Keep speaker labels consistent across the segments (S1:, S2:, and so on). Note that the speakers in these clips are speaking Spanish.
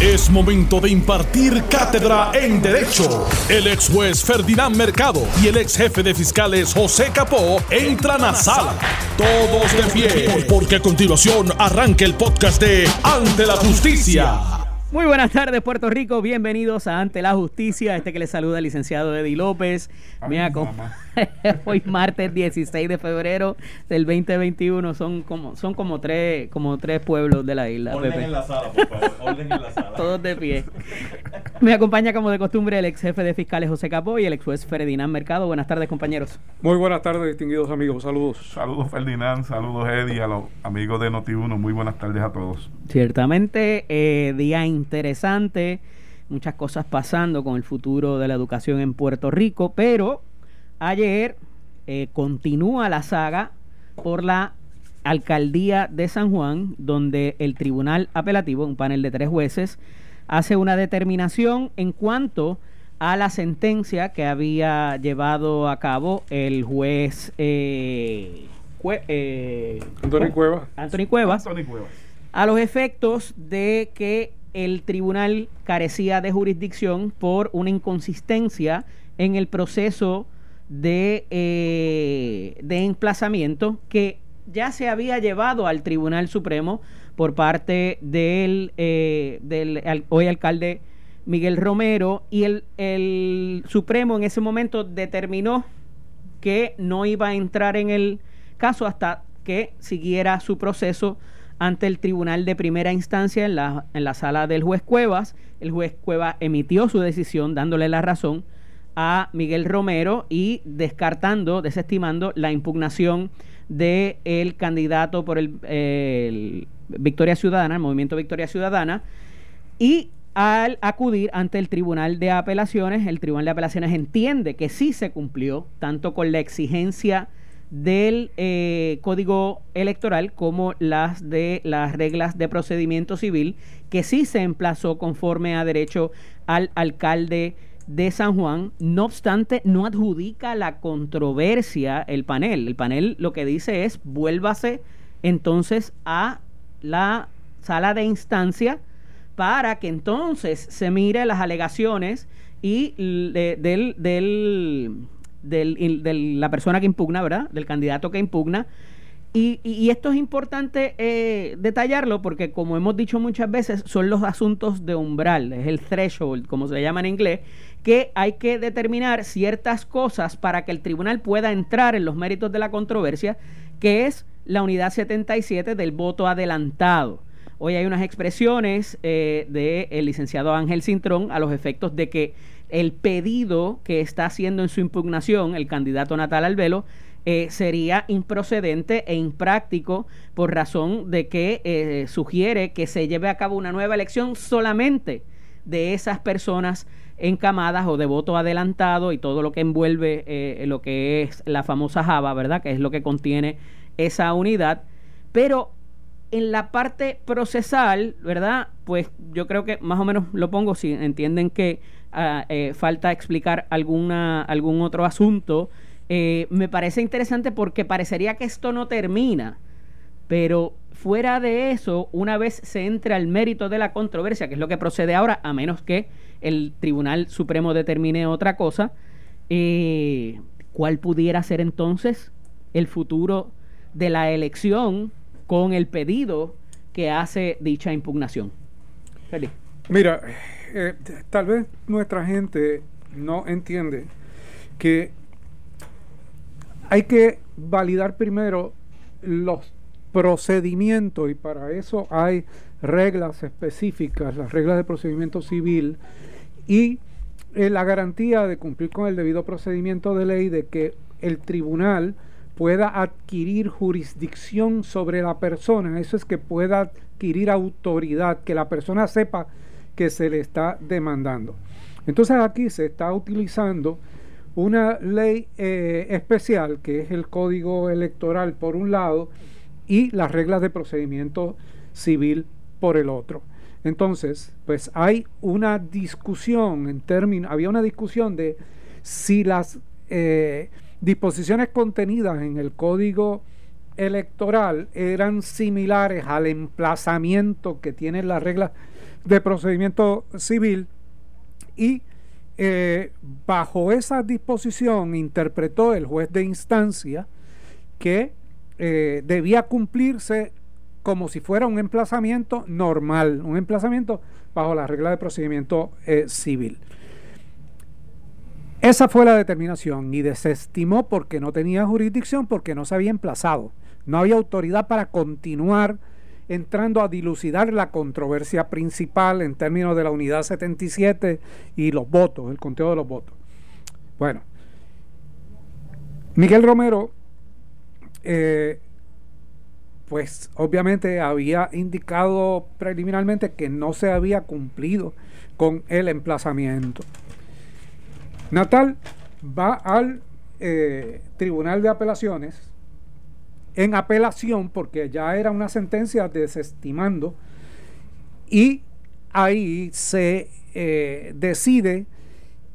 S1: Es momento de impartir cátedra en Derecho. El ex juez Ferdinand Mercado y el ex jefe de fiscales José Capó entran a sala. Todos de pie, porque a continuación arranca el podcast de Ante la Justicia.
S2: Muy buenas tardes, Puerto Rico. Bienvenidos a Ante la Justicia. Este que les saluda el licenciado Eddie López. Me acompaña hoy martes 16 de febrero del 2021. Son como son como tres como tres pueblos de la isla.
S3: Orden en la sala, por favor. Orden en la sala.
S2: Todos de pie. Me acompaña como de costumbre el ex jefe de fiscales José Capó y el ex juez Ferdinand Mercado. Buenas tardes, compañeros.
S4: Muy buenas tardes, distinguidos amigos. Saludos.
S5: Saludos Ferdinand, saludos Eddie, a los amigos de Noti1. Muy buenas tardes a todos.
S2: Ciertamente, eh, día interesante, muchas cosas pasando con el futuro de la educación en Puerto Rico, pero ayer eh, continúa la saga por la alcaldía de San Juan, donde el tribunal apelativo, un panel de tres jueces, hace una determinación en cuanto a la sentencia que había llevado a cabo el juez eh, eh,
S4: Anthony Cuevas.
S2: Anthony Cuevas. a los efectos de que el tribunal carecía de jurisdicción por una inconsistencia en el proceso de, eh, de emplazamiento que ya se había llevado al Tribunal Supremo por parte del, eh, hoy alcalde Miguel Romero y el, el Supremo en ese momento determinó que no iba a entrar en el caso hasta que siguiera su proceso ante el tribunal de primera instancia en la, en la sala del juez Cuevas. El juez Cuevas emitió su decisión dándole la razón a Miguel Romero y descartando, desestimando la impugnación del el candidato por el, el Victoria Ciudadana, el movimiento Victoria Ciudadana, y al acudir ante el Tribunal de Apelaciones, el Tribunal de Apelaciones entiende que sí se cumplió tanto con la exigencia del eh, Código Electoral como las de las reglas de procedimiento civil, que sí se emplazó conforme a derecho al alcalde de San Juan. No obstante, no adjudica la controversia el panel. El panel lo que dice es vuélvase entonces a la sala de instancia para que entonces se mire las alegaciones y del, de la persona que impugna, ¿verdad? Del candidato que impugna. Y, y- esto es importante eh, detallarlo porque, como hemos dicho muchas veces, son los asuntos de umbral, es el threshold, como se llama en inglés, que hay que determinar ciertas cosas para que el tribunal pueda entrar en los méritos de la controversia, que es la unidad 77 del voto adelantado. Hoy hay unas expresiones eh, del licenciado Ángel Cintrón a los efectos de que el pedido que está haciendo en su impugnación el candidato Natal Albelo eh, sería improcedente e impráctico por razón de que eh, sugiere que se lleve a cabo una nueva elección solamente de esas personas encamadas o de voto adelantado y todo lo que envuelve eh, lo que es la famosa Java, ¿verdad? Que es lo que contiene esa unidad. Pero en la parte procesal, ¿verdad? Pues yo creo que más o menos lo pongo si entienden que ah, eh, falta explicar alguna, algún otro asunto. Eh, me parece interesante porque parecería que esto no termina, pero fuera de eso, una vez se entre al mérito de la controversia, que es lo que procede ahora, a menos que el Tribunal Supremo determine otra cosa, eh, ¿cuál pudiera ser entonces el futuro de la elección con el pedido que hace dicha impugnación? Feliz.
S4: Mira, eh, tal vez nuestra gente no entiende que hay que validar primero los procedimientos y para eso hay reglas específicas, las reglas de procedimiento civil y eh, la garantía de cumplir con el debido procedimiento de ley de que el tribunal pueda adquirir jurisdicción sobre la persona, eso es que pueda adquirir autoridad, que la persona sepa que se le está demandando. Entonces aquí se está utilizando una ley eh, especial que es el código electoral por un lado y las reglas de procedimiento civil por el otro. Entonces, pues hay una discusión en términos, había una discusión de si las eh, disposiciones contenidas en el código electoral eran similares al emplazamiento que tienen las reglas de procedimiento civil y eh, bajo esa disposición interpretó el juez de instancia que eh, debía cumplirse como si fuera un emplazamiento normal, un emplazamiento bajo la regla de procedimiento eh, civil. Esa fue la determinación y desestimó porque no tenía jurisdicción, porque no se había emplazado. No había autoridad para continuar entrando a dilucidar la controversia principal en términos de la unidad 77 y los votos, el conteo de los votos. Bueno, Miguel Romero, eh, pues obviamente había indicado preliminarmente que no se había cumplido con el emplazamiento. Natal va al eh, Tribunal de Apelaciones en apelación porque ya era una sentencia desestimando y ahí se eh, decide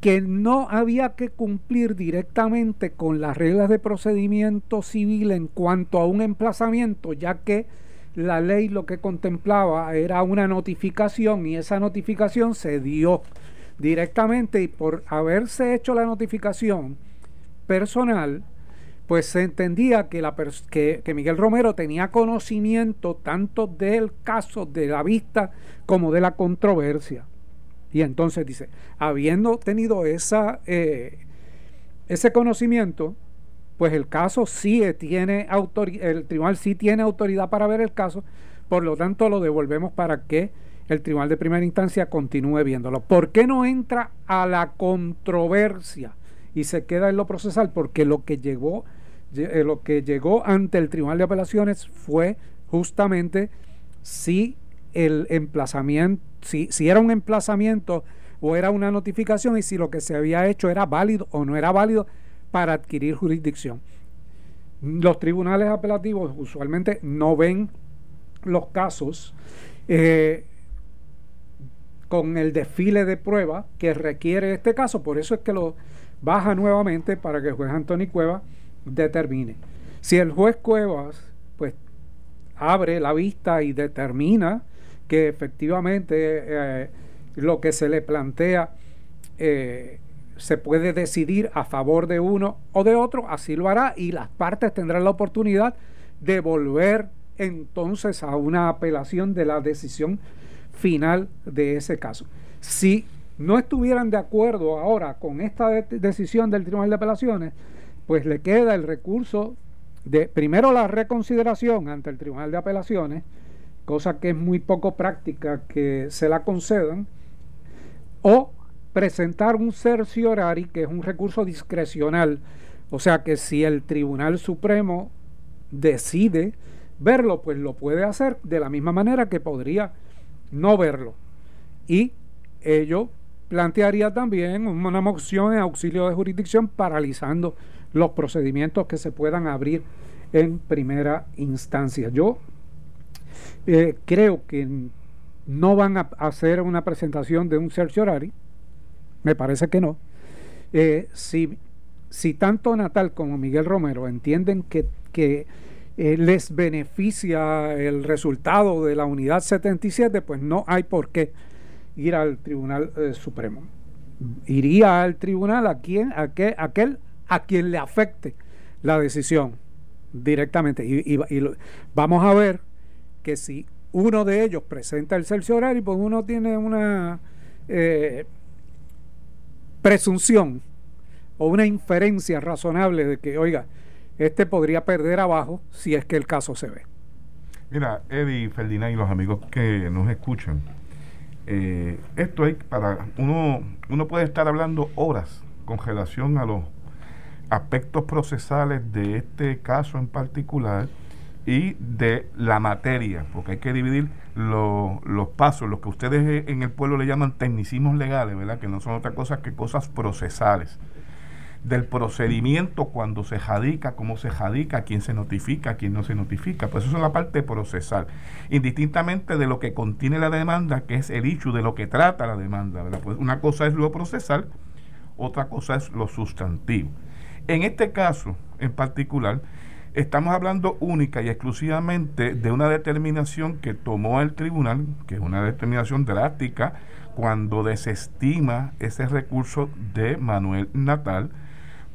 S4: que no había que cumplir directamente con las reglas de procedimiento civil en cuanto a un emplazamiento, ya que la ley lo que contemplaba era una notificación y esa notificación se dio directamente y por haberse hecho la notificación personal, pues se entendía que, Miguel Romero tenía conocimiento tanto del caso de la vista como de la controversia. Y entonces dice, habiendo tenido esa, eh, ese conocimiento, pues el caso sí tiene autoridad, el tribunal sí tiene autoridad para ver el caso, por lo tanto lo devolvemos para que el tribunal de primera instancia continúe viéndolo. ¿Por qué no entra a la controversia? Y se queda en lo procesal porque lo que llegó eh, lo que llegó ante el Tribunal de Apelaciones fue justamente si el emplazamiento, si, si era un emplazamiento o era una notificación y si lo que se había hecho era válido o no era válido para adquirir jurisdicción. Los tribunales apelativos usualmente no ven los casos eh, con el desfile de prueba que requiere este caso, por eso es que lo baja nuevamente para que el juez Antonio Cuevas determine. Si el juez Cuevas pues abre la vista y determina que efectivamente eh, lo que se le plantea eh, se puede decidir a favor de uno o de otro, así lo hará y las partes tendrán la oportunidad de volver entonces a una apelación de la decisión final de ese caso. Si no estuvieran de acuerdo ahora con esta decisión del Tribunal de Apelaciones, pues le queda el recurso de, primero la reconsideración ante el Tribunal de Apelaciones, cosa que es muy poco práctica que se la concedan, o presentar un cerciorari, que es un recurso discrecional, o sea que si el Tribunal Supremo decide verlo, pues lo puede hacer de la misma manera que podría no verlo. Y ello plantearía también una moción en auxilio de jurisdicción paralizando los procedimientos que se puedan abrir en primera instancia. Yo eh, creo que no van a hacer una presentación de un certiorari, me parece que no. Eh, si, si tanto Natal como Miguel Romero entienden que, que eh, les beneficia el resultado de la unidad 77, pues no hay por qué ir al Tribunal eh, Supremo. Iría al tribunal a quien, a aquel a quien le afecte la decisión directamente. Y, vamos a ver que si uno de ellos presenta el cerciorario, pues uno tiene una eh, presunción o una inferencia razonable de que, oiga, este podría perder abajo si es que el caso se ve.
S5: Mira, Eddie, Ferdinand y los amigos que nos escuchan, eh, esto hay para uno, uno puede estar hablando horas con relación a los aspectos procesales de este caso en particular y de la materia, porque hay que dividir los pasos, los que ustedes en el pueblo le llaman tecnicismos legales, ¿verdad? Que no son otra cosa que cosas procesales del procedimiento cuando se jadica, cómo se jadica, quién se notifica, quién no se notifica. Pues eso es la parte procesal. Indistintamente de lo que contiene la demanda, que es el hecho de lo que trata la demanda. ¿verdad? Pues una cosa es lo procesal, otra cosa es lo sustantivo. En este caso en particular, Estamos hablando única y exclusivamente de una determinación que tomó el tribunal, que es una determinación drástica, cuando desestima ese recurso de Manuel Natal,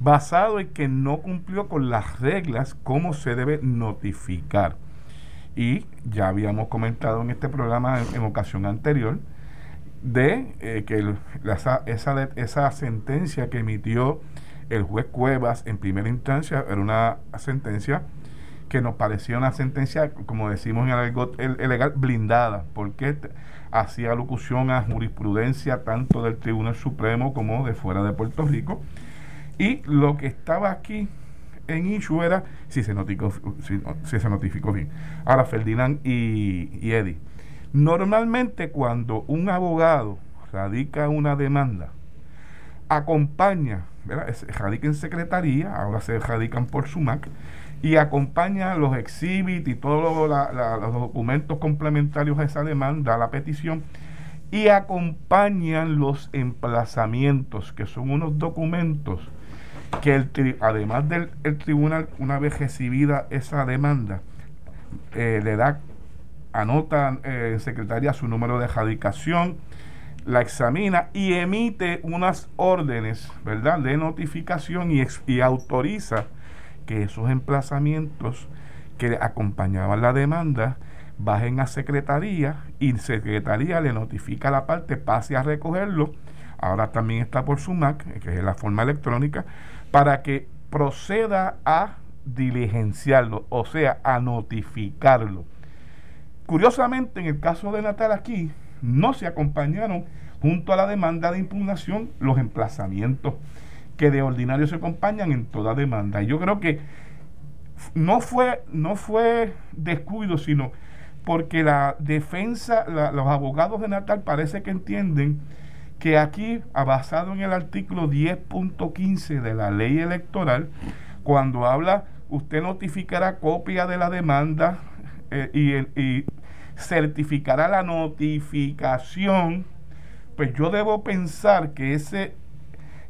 S5: basado en que no cumplió con las reglas cómo se debe notificar. Y ya habíamos comentado en este programa en, ocasión anterior de eh, que esa, esa, sentencia que emitió el juez Cuevas en primera instancia era una sentencia que nos parecía una sentencia, como decimos en el, legal, blindada, porque hacía locución a jurisprudencia tanto del Tribunal Supremo como de fuera de Puerto Rico. Y lo que estaba aquí en issue era si se notificó, si, se notificó bien. Ahora, Ferdinand y, y Eddie, normalmente cuando un abogado radica una demanda, acompaña radica en secretaría, ahora se radican por SUMAC, y acompaña los exhibits y todos los documentos complementarios a esa demanda, a la petición, y acompañan los emplazamientos, que son unos documentos que el además del tribunal, una vez recibida esa demanda, eh, le da, anota eh, en secretaría su número de radicación, la examina y emite unas órdenes, ¿verdad?, de notificación y, y autoriza que esos emplazamientos que acompañaban la demanda bajen a secretaría y secretaría le notifica a la parte, pase a recogerlo, ahora también está por SUMAC, que es la forma electrónica, para que proceda a diligenciarlo, o sea, a notificarlo. Curiosamente, en el caso de Natal aquí, no se acompañaron junto a la demanda de impugnación los emplazamientos que de ordinario se acompañan en toda demanda. Y yo creo que no fue, no fue descuido, sino porque la defensa, los abogados de Natal parece que entienden que aquí, basado en el artículo 10.15 de la ley electoral, cuando habla, usted notificará copia de la demanda eh, y, y certificará la notificación pues yo debo pensar que ese,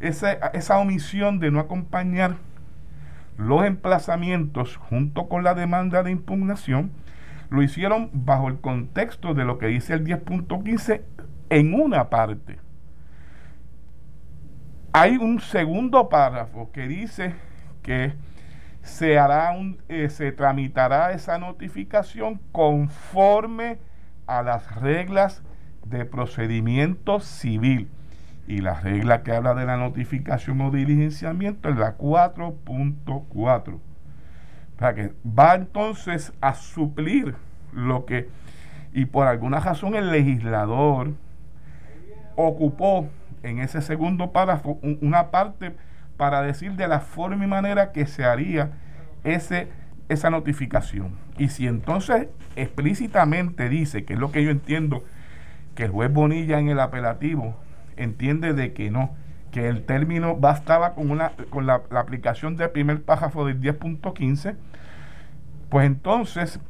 S5: esa omisión de no acompañar los emplazamientos junto con la demanda de impugnación, lo hicieron bajo el contexto de lo que dice el 10.15 en una parte. Hay un segundo párrafo que dice que se hará un, eh, se tramitará esa notificación conforme a las reglas de procedimiento civil. Y la regla que habla de la notificación o diligenciamiento es la 4.4. Para que va entonces a suplir lo que, y por alguna razón el legislador ocupó en ese segundo párrafo una parte para decir de la forma y manera que se haría ese, esa notificación. Y si entonces explícitamente dice, que es lo que yo entiendo, que el juez Bonilla en el apelativo entiende de que no, que el término bastaba con, una, con la, aplicación del primer párrafo del 10.15, pues entonces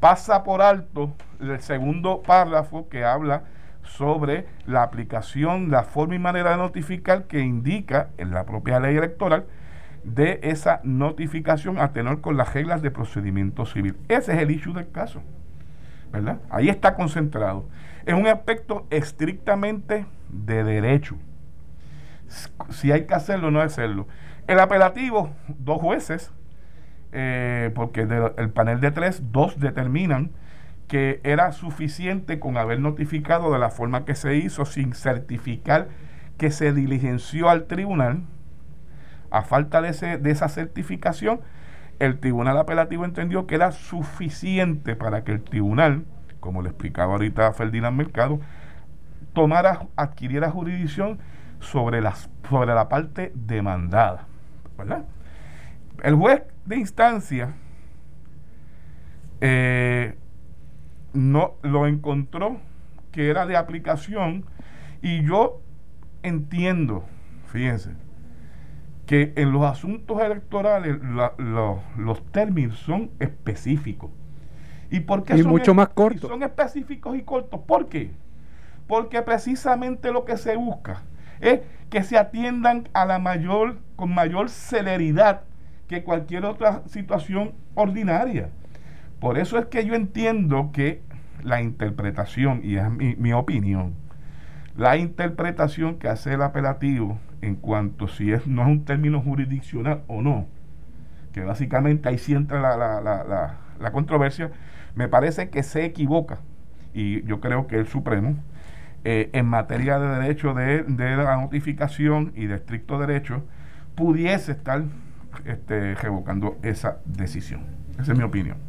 S5: pasa por alto el segundo párrafo que habla sobre la aplicación, la forma y manera de notificar que indica en la propia ley electoral de esa notificación a tenor con las reglas de procedimiento civil. Ese es el issue del caso. ¿verdad? Ahí está concentrado. Es un aspecto estrictamente de derecho. Si hay que hacerlo o no hacerlo. El apelativo, dos jueces, eh, porque el panel de tres, dos determinan que era suficiente con haber notificado de la forma que se hizo sin certificar que se diligenció al tribunal. A falta de, ese, de esa certificación, el tribunal apelativo entendió que era suficiente para que el tribunal como le explicaba ahorita Ferdinand Mercado, tomara, adquiriera jurisdicción sobre, las, sobre la parte demandada. ¿verdad? El juez de instancia eh, no lo encontró que era de aplicación y yo entiendo, fíjense, que en los asuntos electorales los términos son específicos. ¿Y por qué son
S4: mucho más cortos?
S5: Son específicos y cortos. ¿Por qué? Porque precisamente lo que se busca es que se atiendan a la mayor, con mayor celeridad que cualquier otra situación ordinaria. Por eso es que yo entiendo que la interpretación, y es mi, mi opinión, la interpretación que hace el apelativo en cuanto si es no es un término jurisdiccional o no, que básicamente ahí sí entra la, la, la, la, controversia, me parece que se equivoca, y yo creo que el Supremo, eh, en materia de derecho de, de, la notificación y de estricto derecho, pudiese estar este, revocando esa decisión. Esa es mi opinión.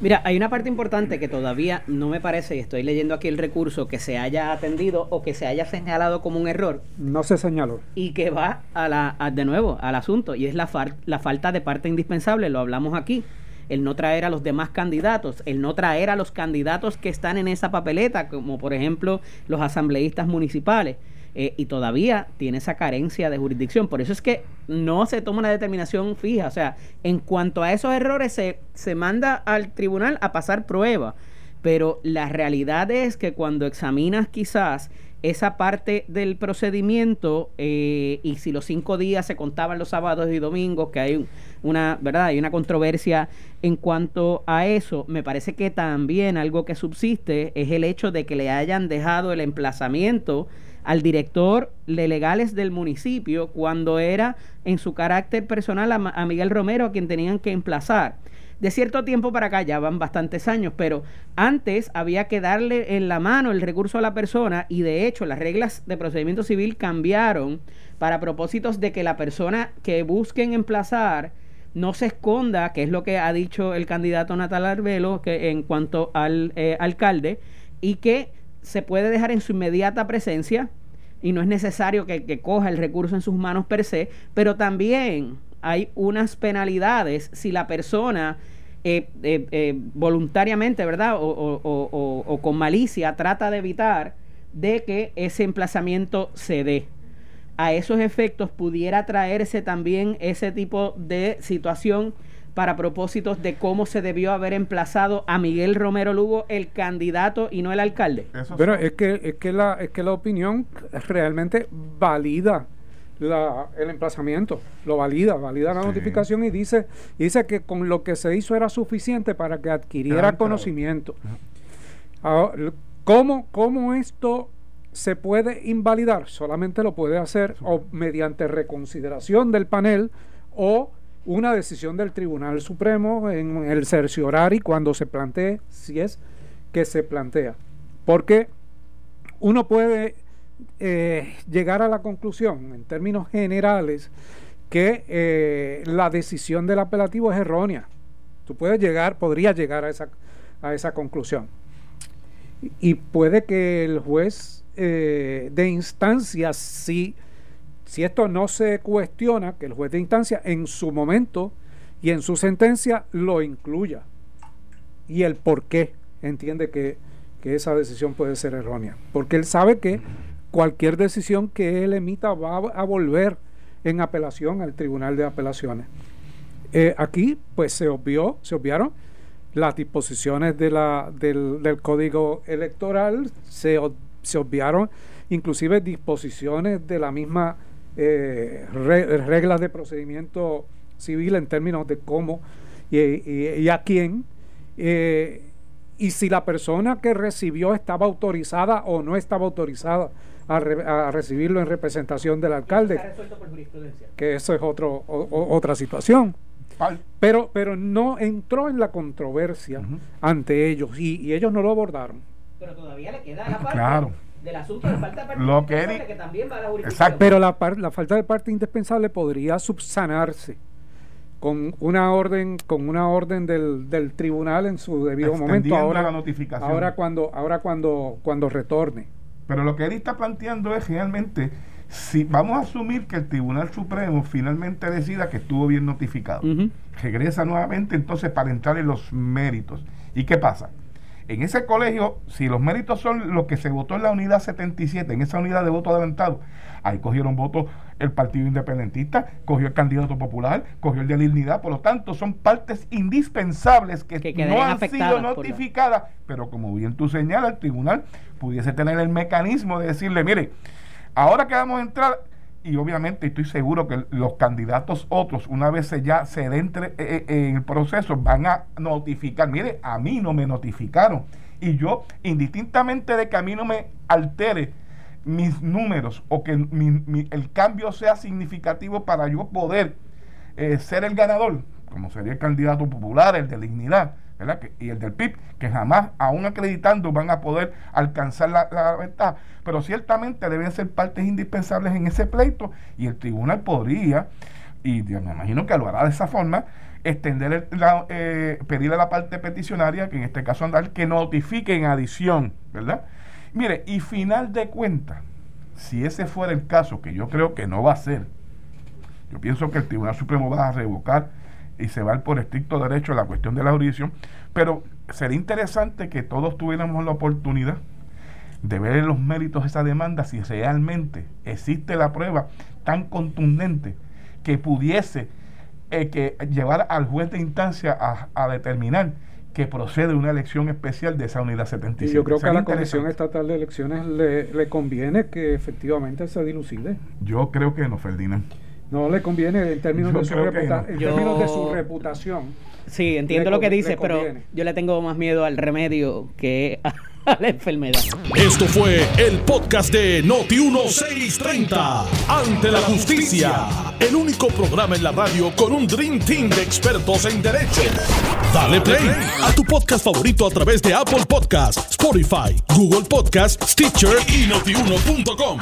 S2: Mira, hay una parte importante que todavía no me parece, y estoy leyendo aquí el recurso, que se haya atendido o que se haya señalado como un error.
S4: No se señaló.
S2: Y que va a la, a, de nuevo al asunto, y es la, far, la falta de parte indispensable, lo hablamos aquí. El no traer a los demás candidatos, el no traer a los candidatos que están en esa papeleta, como por ejemplo los asambleístas municipales eh, y todavía tiene esa carencia de jurisdicción. Por eso es que no se toma una determinación fija. O sea, en cuanto a esos errores, se, se manda al tribunal a pasar prueba. Pero la realidad es que cuando examinas quizás esa parte del procedimiento eh, y si los cinco días se contaban los sábados y domingos, que hay una, ¿verdad? Hay una controversia en cuanto a eso. Me parece que también algo que subsiste es el hecho de que le hayan dejado el emplazamiento al director de legales del municipio cuando era en su carácter personal a, Miguel Romero a quien tenían que emplazar. De cierto tiempo para acá, ya van bastantes años, pero antes había que darle en la mano el recurso a la persona y de hecho las reglas de procedimiento civil cambiaron para propósitos de que la persona que busquen emplazar no se esconda, que es lo que ha dicho el candidato Natal Arbelo que en cuanto al eh, alcalde, y que se puede dejar en su inmediata presencia y no es necesario que, coja el recurso en sus manos per se, pero también hay unas penalidades si la persona eh, eh, eh, voluntariamente, ¿verdad? O, o, con malicia trata de evitar de que ese emplazamiento se dé. A esos efectos pudiera traerse también ese tipo de situación para propósitos de cómo se debió haber emplazado a Miguel Romero Lugo, el candidato y no el alcalde.
S4: Pero es que, es que, la, es que la opinión realmente valida la, el emplazamiento, lo valida, valida la sí. notificación y dice, y dice que con lo que se hizo era suficiente para que adquiriera claro, conocimiento. Claro. Ahora, ¿cómo, ¿Cómo esto se puede invalidar? Solamente lo puede hacer sí. o mediante reconsideración del panel o una decisión del Tribunal Supremo en el cerciorari cuando se plantee, si es que se plantea. Porque uno puede eh, llegar a la conclusión, en términos generales, que eh, la decisión del apelativo es errónea. Tú puedes llegar, podría llegar a esa, a esa conclusión. Y puede que el juez eh, de instancia, si, si esto no se cuestiona, que el juez de instancia en su momento y en su sentencia lo incluya. Y el por qué entiende que, que esa decisión puede ser errónea. Porque él sabe que cualquier decisión que él emita va a volver en apelación al Tribunal de Apelaciones. Eh, aquí, pues se obvió, se obviaron las disposiciones del Código Electoral, se, se, obviaron inclusive disposiciones de la misma eh, re, reglas de procedimiento civil en términos de cómo y, y, y a quién. Eh, y si la persona que recibió estaba autorizada o no estaba autorizada a, re, a, recibirlo en representación del alcalde. Que eso es otro, o, otra situación. Pero, pero no entró en la controversia uh -huh. ante ellos y, y, ellos no lo abordaron.
S2: Pero todavía le queda la parte
S5: claro.
S2: Del asunto de falta de parte
S5: lo que,
S2: era, que también va a la jurisdicción.
S4: Pero la, la falta de parte indispensable podría subsanarse con una orden con una orden del, del tribunal en su debido momento ahora
S5: la notificación.
S4: ahora cuando ahora cuando cuando retorne
S5: pero lo que él está planteando es realmente si vamos a asumir que el Tribunal Supremo finalmente decida que estuvo bien notificado, uh -huh. regresa nuevamente entonces para entrar en los méritos. ¿Y qué pasa? En ese colegio, si los méritos son lo que se votó en la unidad 77, en esa unidad de voto adelantado, ahí cogieron votos el Partido Independentista, cogió el candidato popular, cogió el de dignidad, por lo tanto son partes indispensables que, que no han sido notificadas, la... pero como bien tú señalas, el tribunal pudiese tener el mecanismo de decirle, mire, ahora que vamos a entrar, y obviamente estoy seguro que los candidatos otros, una vez ya se entre eh, eh, en el proceso, van a notificar. Mire, a mí no me notificaron. Y yo, indistintamente de que a mí no me altere mis números o que el cambio sea significativo para yo poder eh, ser el ganador, como sería el candidato popular, el de dignidad, ¿verdad? y el del PIB, que jamás, aún acreditando, van a poder alcanzar la, la. Pero ciertamente deben ser partes indispensables en ese pleito y el tribunal podría, y yo me imagino que lo hará de esa forma, extender la, eh, pedirle a la parte peticionaria, que en este caso andar, que notifique en adición, ¿verdad? Mire, y final de cuentas, si ese fuera el caso, que yo creo que no va a ser, yo pienso que el Tribunal Supremo va a revocar y se va por estricto derecho a la cuestión de la jurisdicción, pero sería interesante que todos tuviéramos la oportunidad de ver los méritos de esa demanda si realmente existe la prueba tan contundente que pudiese eh, que llevar al juez de instancia a, determinar que procede una elección especial de esa unidad 77.
S4: Y yo creo que a la Comisión Estatal de Elecciones le, le conviene que efectivamente se dilucide.
S5: Yo creo que no, Ferdinand.
S4: No le conviene en términos, de su, en términos de su reputación.
S2: Sí, entiendo lo que dice, pero yo le tengo más miedo al remedio que a la enfermedad.
S1: Esto fue el podcast de Noti1630. Ante la justicia. El único programa en la radio con un Dream Team de expertos en derecho. Dale play a tu podcast favorito a través de Apple Podcasts, Spotify, Google Podcasts, Stitcher y notiuno.com.